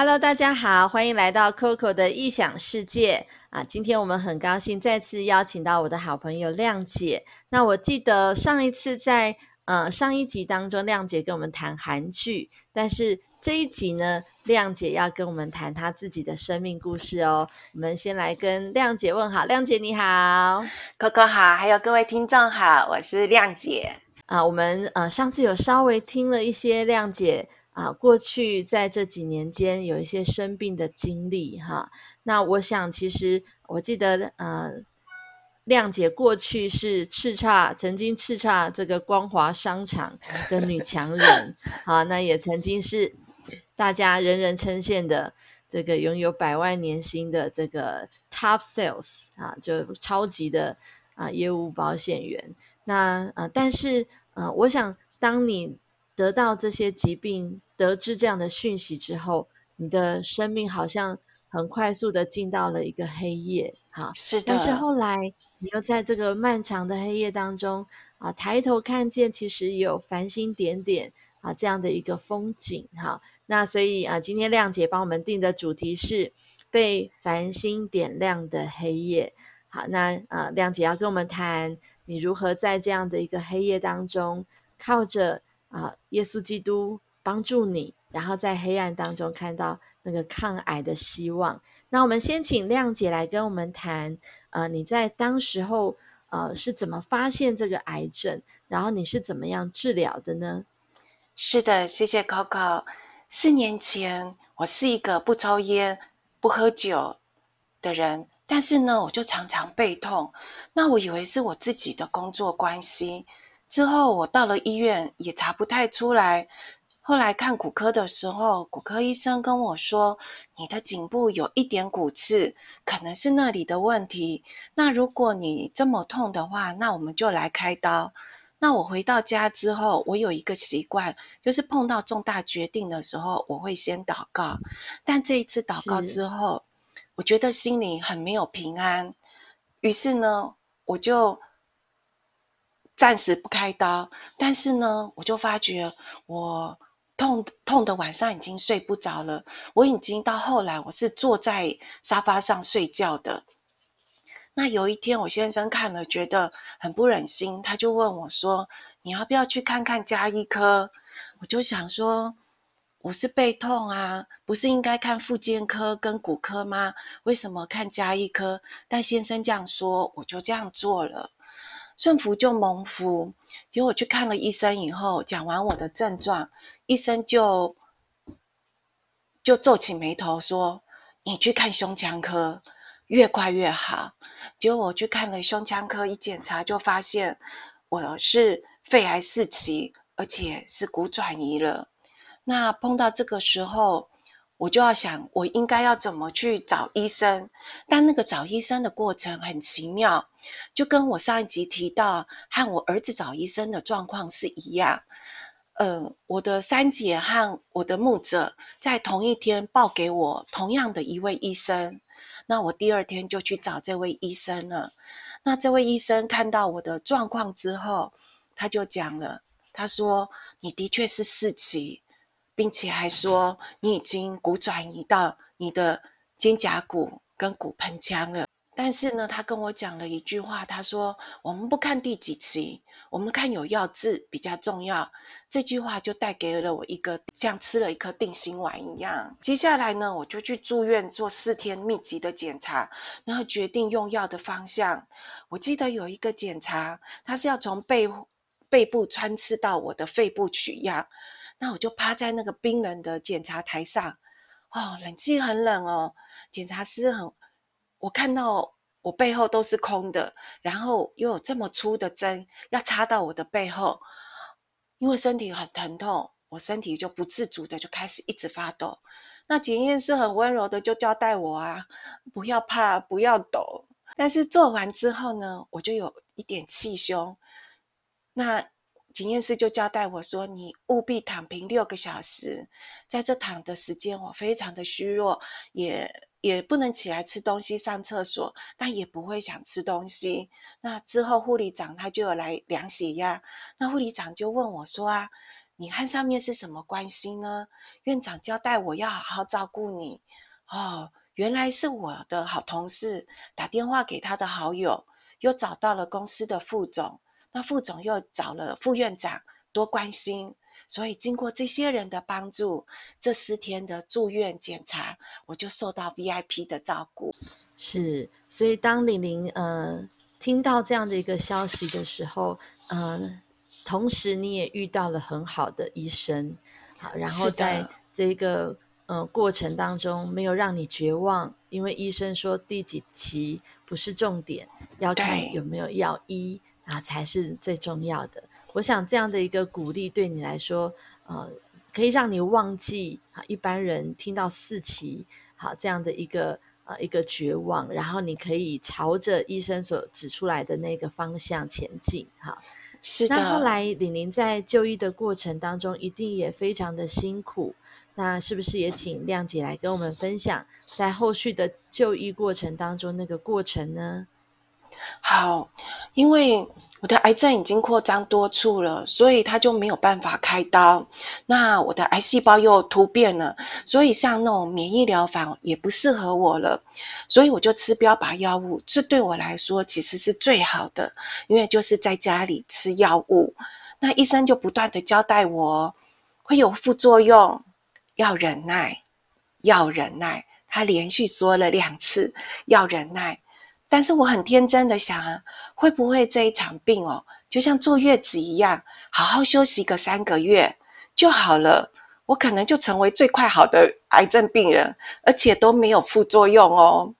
Hello，大家好，欢迎来到 Coco 的异想世界啊！今天我们很高兴再次邀请到我的好朋友亮姐。那我记得上一次在呃上一集当中，亮姐跟我们谈韩剧，但是这一集呢，亮姐要跟我们谈她自己的生命故事哦。我们先来跟亮姐问好，亮姐你好，Coco 好，还有各位听众好，我是亮姐啊。我们呃上次有稍微听了一些亮姐。啊，过去在这几年间有一些生病的经历哈。那我想，其实我记得，呃，亮姐过去是叱咤，曾经叱咤这个光华商场的女强人，好，那也曾经是大家人人称羡的这个拥有百万年薪的这个 top sales 啊，就超级的啊业务保险员。那呃，但是呃，我想当你。得到这些疾病，得知这样的讯息之后，你的生命好像很快速的进到了一个黑夜，哈，是的。但是后来，你又在这个漫长的黑夜当中啊，抬头看见，其实有繁星点点啊，这样的一个风景，哈。那所以啊，今天亮姐帮我们定的主题是被繁星点亮的黑夜，好，那啊，亮姐要跟我们谈你如何在这样的一个黑夜当中，靠着。啊，耶稣基督帮助你，然后在黑暗当中看到那个抗癌的希望。那我们先请亮姐来跟我们谈，呃，你在当时候呃是怎么发现这个癌症，然后你是怎么样治疗的呢？是的，谢谢 Coco。四年前，我是一个不抽烟、不喝酒的人，但是呢，我就常常背痛。那我以为是我自己的工作关系。之后我到了医院也查不太出来，后来看骨科的时候，骨科医生跟我说：“你的颈部有一点骨刺，可能是那里的问题。那如果你这么痛的话，那我们就来开刀。”那我回到家之后，我有一个习惯，就是碰到重大决定的时候，我会先祷告。但这一次祷告之后，我觉得心里很没有平安，于是呢，我就。暂时不开刀，但是呢，我就发觉我痛痛的晚上已经睡不着了。我已经到后来，我是坐在沙发上睡觉的。那有一天，我先生看了觉得很不忍心，他就问我说：“你要不要去看看加医科？”我就想说：“我是背痛啊，不是应该看复健科跟骨科吗？为什么看加医科？”但先生这样说，我就这样做了。顺服就蒙福，结果我去看了医生以后，讲完我的症状，医生就就皱起眉头说：“你去看胸腔科，越快越好。”结果我去看了胸腔科，一检查就发现我是肺癌四期，而且是骨转移了。那碰到这个时候。我就要想，我应该要怎么去找医生？但那个找医生的过程很奇妙，就跟我上一集提到和我儿子找医生的状况是一样。嗯，我的三姐和我的牧者在同一天报给我同样的一位医生，那我第二天就去找这位医生了。那这位医生看到我的状况之后，他就讲了，他说：“你的确是四期。”并且还说你已经骨转移到你的肩胛骨跟骨盆腔了。但是呢，他跟我讲了一句话，他说：“我们不看第几期，我们看有药治比较重要。”这句话就带给了我一个像吃了一颗定心丸一样。接下来呢，我就去住院做四天密集的检查，然后决定用药的方向。我记得有一个检查，他是要从背背部穿刺到我的肺部取样。那我就趴在那个冰冷的检查台上，哦，冷气很冷哦。检查师很，我看到我背后都是空的，然后又有这么粗的针要插到我的背后，因为身体很疼痛，我身体就不自主的就开始一直发抖。那检验师很温柔的就交代我啊，不要怕，不要抖。但是做完之后呢，我就有一点气胸。那。检验师就交代我说：“你务必躺平六个小时，在这躺的时间，我非常的虚弱，也也不能起来吃东西、上厕所，但也不会想吃东西。那之后护理长他就有来量血压，那护理长就问我说：啊，你和上面是什么关系呢？院长交代我要好好照顾你。哦，原来是我的好同事打电话给他的好友，又找到了公司的副总，那副总又找了副院长，多关心。所以经过这些人的帮助，这四天的住院检查，我就受到 VIP 的照顾。是，所以当玲玲呃听到这样的一个消息的时候，呃，同时你也遇到了很好的医生，好，然后在这个呃过程当中没有让你绝望，因为医生说第几期不是重点，要看有没有药医啊才是最重要的。我想这样的一个鼓励对你来说，呃，可以让你忘记啊一般人听到四期好这样的一个呃一个绝望，然后你可以朝着医生所指出来的那个方向前进。哈，是的。那后来李宁在就医的过程当中，一定也非常的辛苦。那是不是也请亮姐来跟我们分享，在后续的就医过程当中那个过程呢？好，因为。我的癌症已经扩张多处了，所以他就没有办法开刀。那我的癌细胞又突变了，所以像那种免疫疗法也不适合我了。所以我就吃标靶药物，这对我来说其实是最好的，因为就是在家里吃药物。那医生就不断的交代我会有副作用，要忍耐，要忍耐。他连续说了两次要忍耐。但是我很天真的想啊，会不会这一场病哦，就像坐月子一样，好好休息个三个月就好了，我可能就成为最快好的癌症病人，而且都没有副作用哦。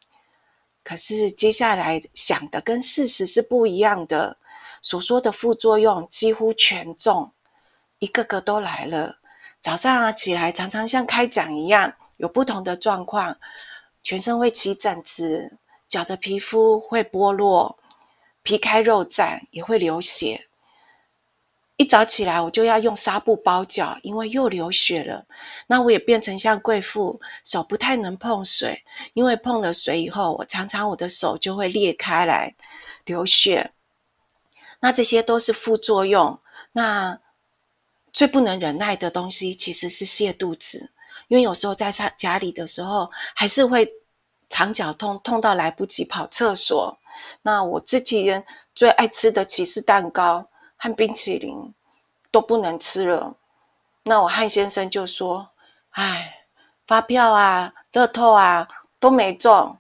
可是接下来想的跟事实是不一样的，所说的副作用几乎全中，一个个都来了。早上啊起来，常常像开讲一样，有不同的状况，全身会起疹子。脚的皮肤会剥落，皮开肉绽，也会流血。一早起来，我就要用纱布包脚，因为又流血了。那我也变成像贵妇，手不太能碰水，因为碰了水以后，我常常我的手就会裂开来流血。那这些都是副作用。那最不能忍耐的东西其实是泻肚子，因为有时候在家家里的时候，还是会。肠绞痛，痛到来不及跑厕所。那我自己人最爱吃的起司蛋糕和冰淇淋都不能吃了。那我汉先生就说：“哎，发票啊、乐透啊都没中，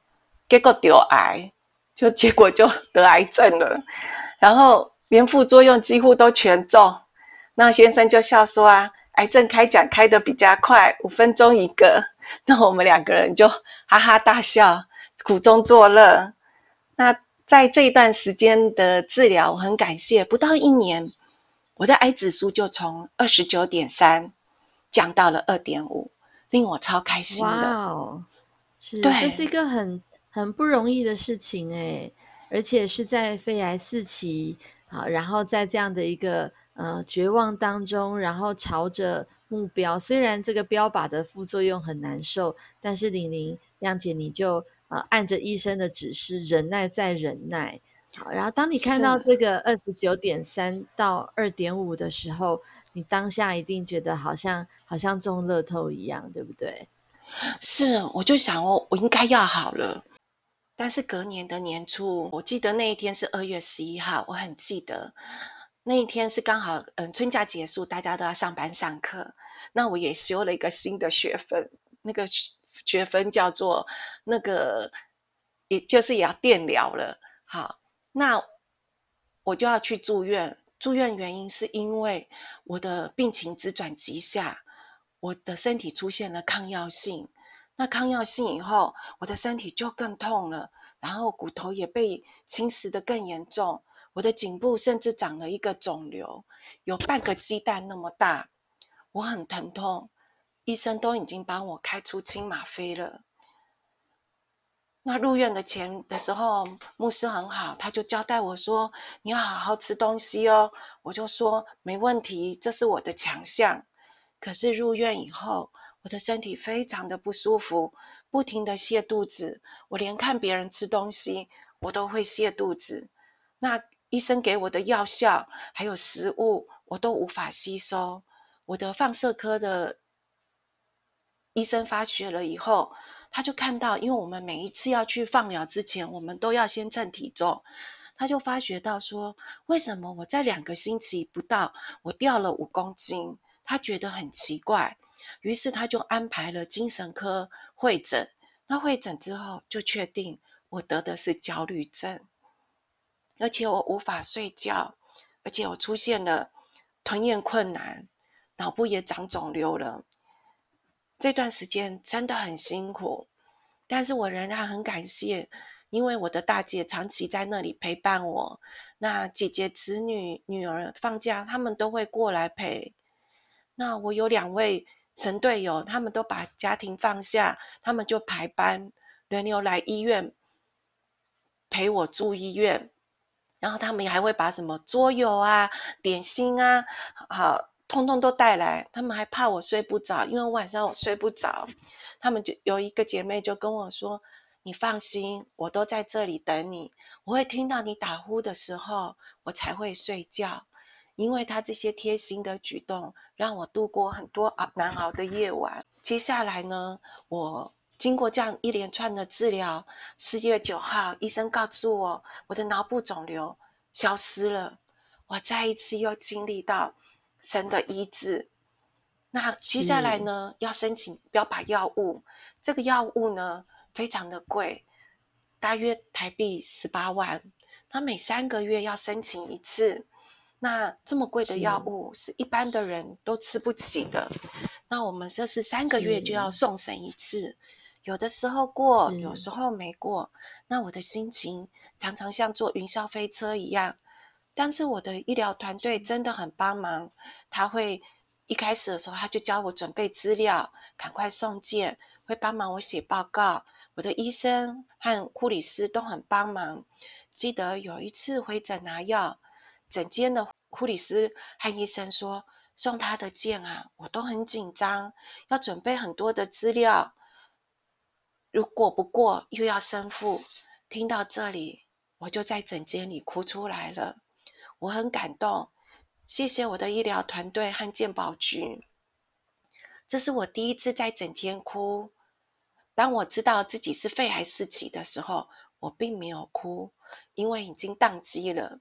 结果得癌，就结果就 得癌症了。然后连副作用几乎都全中。”那先生就笑说：“啊。”癌症开奖开的比较快，五分钟一个，那我们两个人就哈哈大笑，苦中作乐。那在这一段时间的治疗，我很感谢，不到一年，我的癌指数就从二十九点三降到了二点五，令我超开心的。哇哦，是，这是一个很很不容易的事情哎，而且是在肺癌四期，好，然后在这样的一个。呃，绝望当中，然后朝着目标。虽然这个标靶的副作用很难受，但是玲玲、亮姐，你就呃按着医生的指示，忍耐再忍耐。好，然后当你看到这个二十九点三到二点五的时候，你当下一定觉得好像好像中乐透一样，对不对？是，我就想哦，我应该要好了。但是隔年的年初，我记得那一天是二月十一号，我很记得。那一天是刚好，嗯，春假结束，大家都要上班上课。那我也修了一个新的学分，那个学分叫做那个，也就是也要电疗了。好，那我就要去住院。住院原因是因为我的病情直转急下，我的身体出现了抗药性。那抗药性以后，我的身体就更痛了，然后骨头也被侵蚀的更严重。我的颈部甚至长了一个肿瘤，有半个鸡蛋那么大，我很疼痛，医生都已经帮我开出清吗啡了。那入院的前的时候，牧师很好，他就交代我说：“你要好好吃东西哦。”我就说：“没问题，这是我的强项。”可是入院以后，我的身体非常的不舒服，不停的泻肚子，我连看别人吃东西，我都会泻肚子。那医生给我的药效还有食物，我都无法吸收。我的放射科的医生发觉了以后，他就看到，因为我们每一次要去放疗之前，我们都要先称体重，他就发觉到说，为什么我在两个星期不到，我掉了五公斤？他觉得很奇怪，于是他就安排了精神科会诊。那会诊之后，就确定我得的是焦虑症，而且我无法睡觉，而且我出现了吞咽困难，脑部也长肿瘤了。这段时间真的很辛苦，但是我仍然很感谢，因为我的大姐长期在那里陪伴我。那姐姐、子女、女儿放假，他们都会过来陪。那我有两位。神队友，他们都把家庭放下，他们就排班轮流来医院陪我住医院，然后他们还会把什么桌游啊、点心啊，好，通通都带来。他们还怕我睡不着，因为晚上我睡不着。他们就有一个姐妹就跟我说：“你放心，我都在这里等你，我会听到你打呼的时候，我才会睡觉。”因为他这些贴心的举动，让我度过很多熬难熬的夜晚。接下来呢，我经过这样一连串的治疗，四月九号，医生告诉我我的脑部肿瘤消失了。我再一次又经历到神的医治。那接下来呢，要申请标靶药物，这个药物呢非常的贵，大约台币十八万。他每三个月要申请一次。那这么贵的药物是一般的人都吃不起的。那我们这是三个月就要送审一次，有的时候过，有时候没过。那我的心情常常像坐云霄飞车一样。但是我的医疗团队真的很帮忙，他会一开始的时候他就教我准备资料，赶快送件，会帮忙我写报告。我的医生和护理师都很帮忙。记得有一次回诊拿药。诊间的护理师和医生说：“送他的件啊，我都很紧张，要准备很多的资料。如果不过，又要生父。”听到这里，我就在诊间里哭出来了。我很感动，谢谢我的医疗团队和健保局。这是我第一次在诊间哭。当我知道自己是肺癌四期的时候，我并没有哭，因为已经宕机了。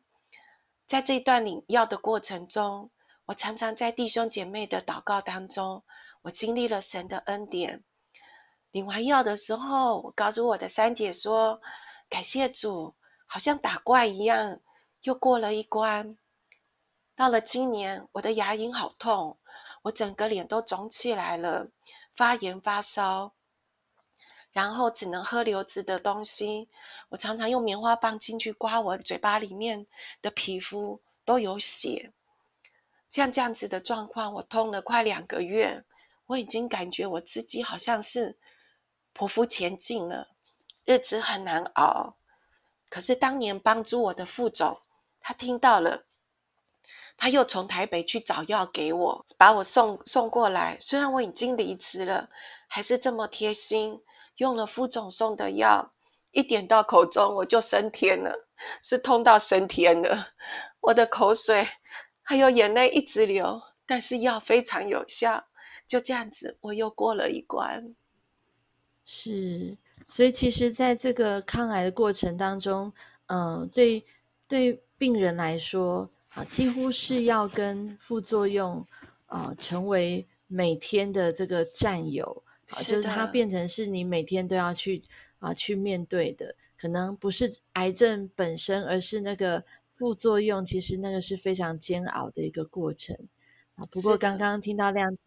在这一段领药的过程中，我常常在弟兄姐妹的祷告当中，我经历了神的恩典。领完药的时候，我告诉我的三姐说：“感谢主，好像打怪一样，又过了一关。”到了今年，我的牙龈好痛，我整个脸都肿起来了，发炎发烧。然后只能喝流质的东西，我常常用棉花棒进去刮我嘴巴里面的皮肤，都有血。像这样子的状况，我痛了快两个月，我已经感觉我自己好像是匍匐前进了，日子很难熬。可是当年帮助我的副总，他听到了，他又从台北去找药给我，把我送送过来。虽然我已经离职了，还是这么贴心。用了副总送的药，一点到口中我就升天了，是痛到升天了。我的口水还有眼泪一直流，但是药非常有效。就这样子，我又过了一关。是，所以其实在这个抗癌的过程当中，嗯，对对病人来说啊，几乎是要跟副作用啊成为每天的这个战友。啊，就是它变成是你每天都要去啊去面对的，可能不是癌症本身，而是那个副作用。其实那个是非常煎熬的一个过程啊。不过刚刚听到亮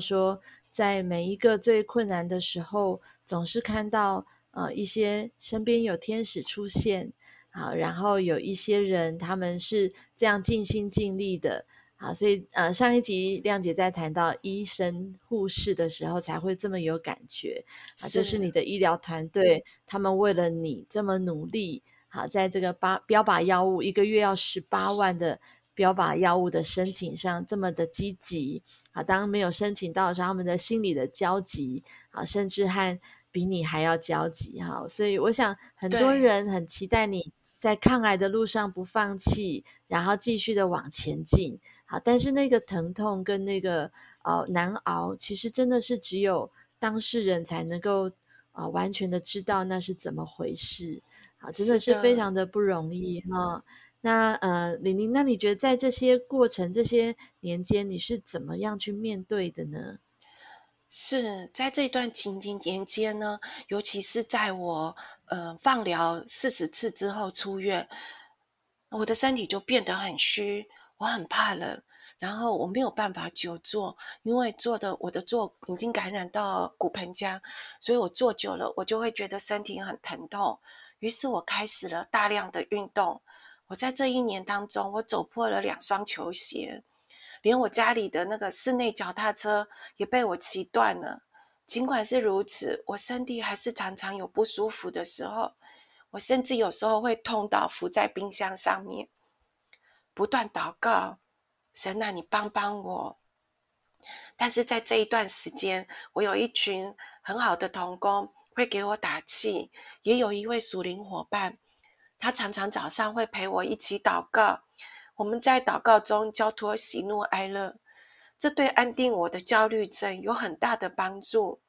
说，在每一个最困难的时候，总是看到呃一些身边有天使出现好，然后有一些人他们是这样尽心尽力的。好，所以呃，上一集亮姐在谈到医生、护士的时候，才会这么有感觉啊。这是你的医疗团队，他们为了你这么努力，好，在这个八标靶药物一个月要十八万的标靶药物的申请上这么的积极啊。当没有申请到的时候，他们的心理的焦急啊，甚至和比你还要焦急哈。所以我想很多人很期待你在抗癌的路上不放弃，然后继续的往前进。好，但是那个疼痛跟那个呃难熬，其实真的是只有当事人才能够啊完全的知道那是怎么回事。好，真的是非常的不容易哈。那呃，玲玲，那你觉得在这些过程、这些年间，你是怎么样去面对的呢？是在这段情景年间呢，尤其是在我呃放疗四十次之后出院，我的身体就变得很虚，我很怕冷，然后我没有办法久坐，因为坐的我的坐已经感染到骨盆腔，所以我坐久了，我就会觉得身体很疼痛。于是我开始了大量的运动。我在这一年当中，我走破了两双球鞋，连我家里的那个室内脚踏车也被我骑断了。尽管是如此，我身体还是常常有不舒服的时候。我甚至有时候会痛到伏在冰箱上面，不断祷告：“神啊，你帮帮我！”但是在这一段时间，我有一群很好的同工会给我打气，也有一位属灵伙伴。他常常早上会陪我一起祷告，我们在祷告中交托喜怒哀乐，这对安定我的焦虑症有很大的帮助。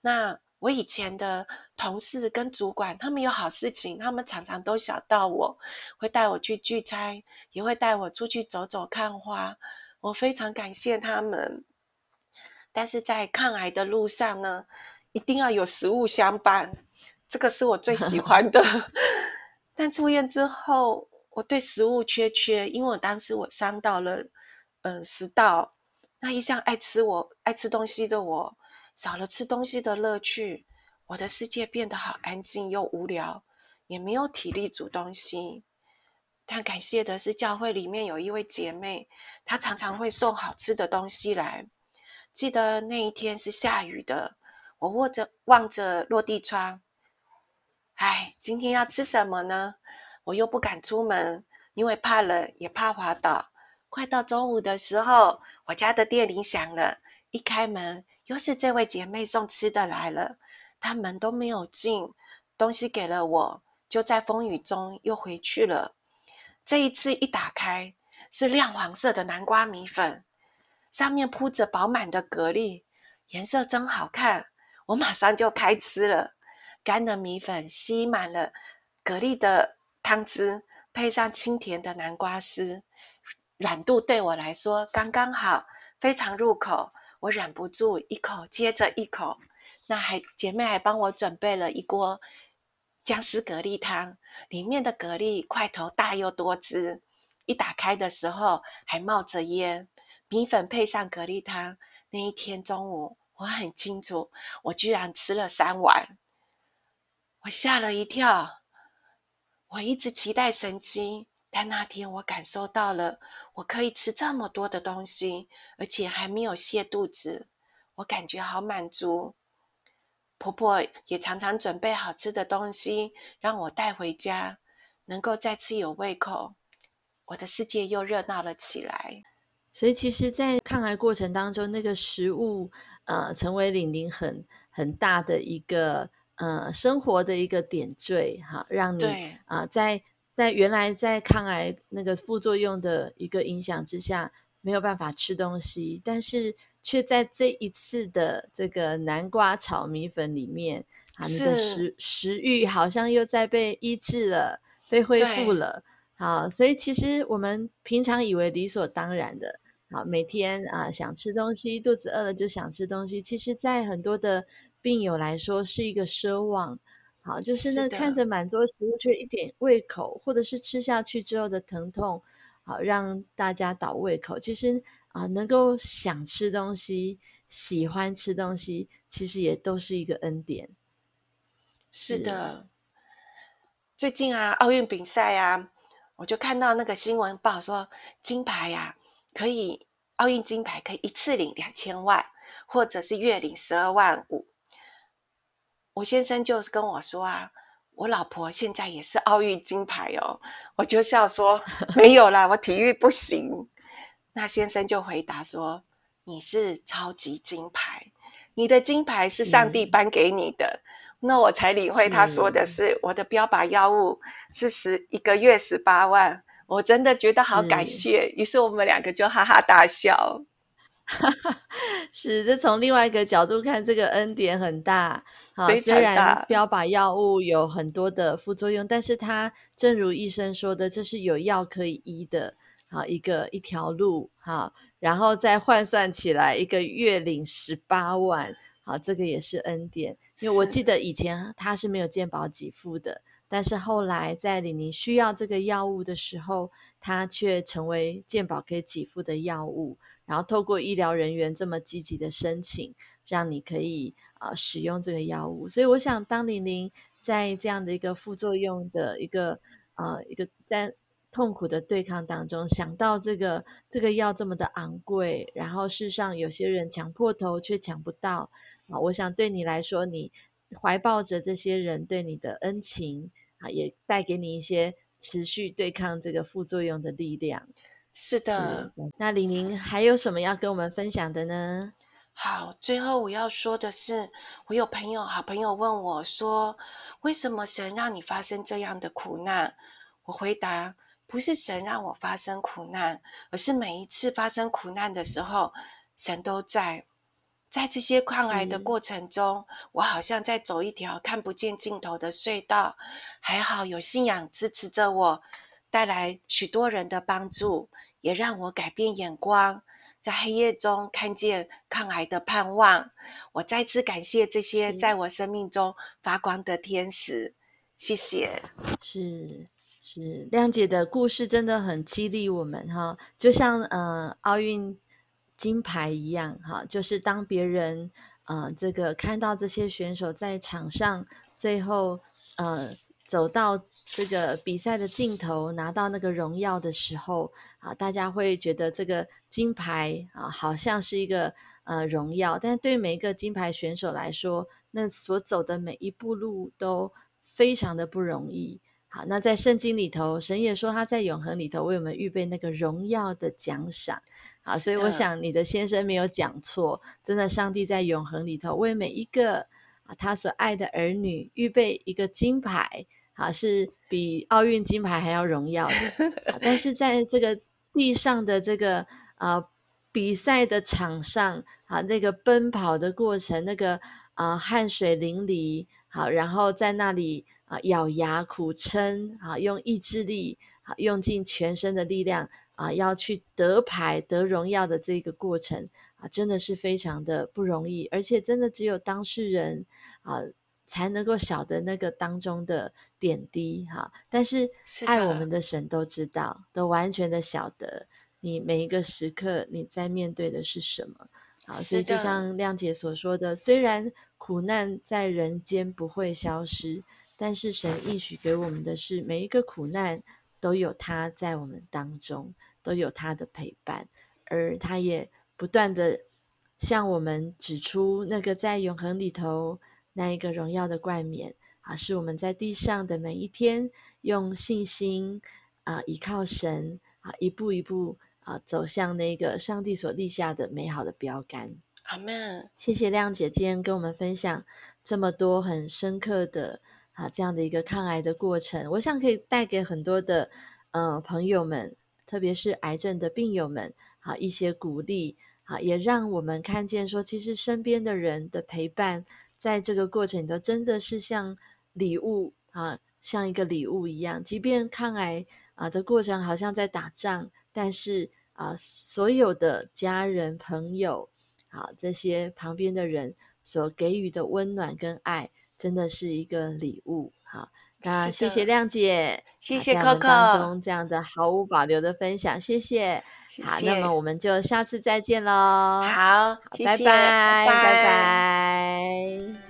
那我以前的同事跟主管，他们有好事情，他们常常都想到我，会带我去聚餐，也会带我出去走走看花，我非常感谢他们。但是在抗癌的路上呢，一定要有食物相伴，这个是我最喜欢的。但出院之后，我对食物缺缺，因为我当时我伤到了，嗯，食道。那一向爱吃我爱吃东西的我，少了吃东西的乐趣，我的世界变得好安静又无聊，也没有体力煮东西。但感谢的是，教会里面有一位姐妹，她常常会送好吃的东西来。记得那一天是下雨的，我握着望着落地窗。哎，今天要吃什么呢？我又不敢出门，因为怕冷，也怕滑倒。快到中午的时候，我家的电铃响了，一开门，又是这位姐妹送吃的来了。她门都没有进，东西给了我，就在风雨中又回去了。这一次一打开，是亮黄色的南瓜米粉，上面铺着饱满的蛤蜊，颜色真好看。我马上就开吃了。干的米粉吸满了蛤蜊的汤汁，配上清甜的南瓜丝，软度对我来说刚刚好，非常入口。我忍不住一口接着一口。那还姐妹还帮我准备了一锅姜丝蛤蜊汤，里面的蛤蜊块头大又多汁，一打开的时候还冒着烟。米粉配上蛤蜊汤，那一天中午我很清楚，我居然吃了三碗。我吓了一跳，我一直期待神机，但那天我感受到了，我可以吃这么多的东西，而且还没有泻肚子，我感觉好满足。婆婆也常常准备好吃的东西让我带回家，能够再次有胃口，我的世界又热闹了起来。所以，其实，在抗癌过程当中，那个食物，呃，成为玲玲很很大的一个。呃，生活的一个点缀，哈，让你啊，在在原来在抗癌那个副作用的一个影响之下，没有办法吃东西，但是却在这一次的这个南瓜炒米粉里面，啊，你的食食欲好像又在被医治了，被恢复了，好，所以其实我们平常以为理所当然的，好，每天啊想吃东西，肚子饿了就想吃东西，其实在很多的。病友来说是一个奢望，好，就是那看着满桌食物却一点胃口，或者是吃下去之后的疼痛，好让大家倒胃口。其实啊，能够想吃东西、喜欢吃东西，其实也都是一个恩典。是的，最近啊，奥运比赛啊，我就看到那个新闻报说，金牌呀，可以奥运金牌可以一次领两千万，或者是月领十二万五。我先生就是跟我说啊，我老婆现在也是奥运金牌哦，我就笑说没有啦，我体育不行。那先生就回答说，你是超级金牌，你的金牌是上帝颁给你的。那我才理会他说的是我的标靶药物是十一个月十八万，我真的觉得好感谢。于是我们两个就哈哈大笑。是，这从另外一个角度看，这个恩典很大。好，虽然标靶药物有很多的副作用，但是它正如医生说的，这是有药可以医的。好，一个一条路。好，然后再换算起来，一个月领十八万。好，这个也是恩典。因为我记得以前他是没有健保给付的，但是后来在李宁需要这个药物的时候，他却成为健保可以给付的药物。然后透过医疗人员这么积极的申请，让你可以啊使用这个药物。所以我想，当玲玲在这样的一个副作用的一个呃一个在痛苦的对抗当中，想到这个这个药这么的昂贵，然后事实上有些人抢破头却抢不到啊。我想对你来说，你怀抱着这些人对你的恩情啊，也带给你一些持续对抗这个副作用的力量。是的，那李宁还有什么要跟我们分享的呢？好，最后我要说的是，我有朋友，好朋友问我说：“为什么神让你发生这样的苦难？”我回答：“不是神让我发生苦难，而是每一次发生苦难的时候，神都在。在这些抗癌的过程中，我好像在走一条看不见尽头的隧道，还好有信仰支持着我。”带来许多人的帮助，也让我改变眼光，在黑夜中看见抗癌的盼望。我再次感谢这些在我生命中发光的天使，谢谢。是是，亮姐的故事真的很激励我们哈，就像呃奥运金牌一样哈，就是当别人呃这个看到这些选手在场上最后呃。走到这个比赛的尽头，拿到那个荣耀的时候，啊，大家会觉得这个金牌啊，好像是一个呃荣耀。但是对每一个金牌选手来说，那所走的每一步路都非常的不容易。好，那在圣经里头，神也说他在永恒里头为我们预备那个荣耀的奖赏。好，所以我想你的先生没有讲错，真的，上帝在永恒里头为每一个啊他所爱的儿女预备一个金牌。啊，是比奥运金牌还要荣耀的。但是在这个地上的这个呃比赛的场上啊，那个奔跑的过程，那个啊汗水淋漓，好，然后在那里啊咬牙苦撑啊，用意志力啊，用尽全身的力量啊，要去得牌得荣耀的这个过程啊，真的是非常的不容易，而且真的只有当事人啊。才能够晓得那个当中的点滴哈，但是爱我们的神都知道，都完全的晓得你每一个时刻你在面对的是什么。好，所以就像亮姐所说的，虽然苦难在人间不会消失，但是神应许给我们的是每一个苦难都有他在我们当中，都有他的陪伴，而他也不断的向我们指出那个在永恒里头。那一个荣耀的冠冕啊，是我们在地上的每一天，用信心啊，依靠神啊，一步一步啊，走向那个上帝所立下的美好的标杆。阿门。谢谢亮姐今天跟我们分享这么多很深刻的啊这样的一个抗癌的过程，我想可以带给很多的呃朋友们，特别是癌症的病友们啊一些鼓励啊，也让我们看见说，其实身边的人的陪伴。在这个过程都，真的是像礼物啊，像一个礼物一样。即便抗癌啊的过程好像在打仗，但是啊，所有的家人、朋友啊，这些旁边的人所给予的温暖跟爱，真的是一个礼物。好，那谢谢亮姐，谢谢 Coco 当中这样的毫无保留的分享，谢谢。好，那么我们就下次再见喽。好，拜拜，拜拜。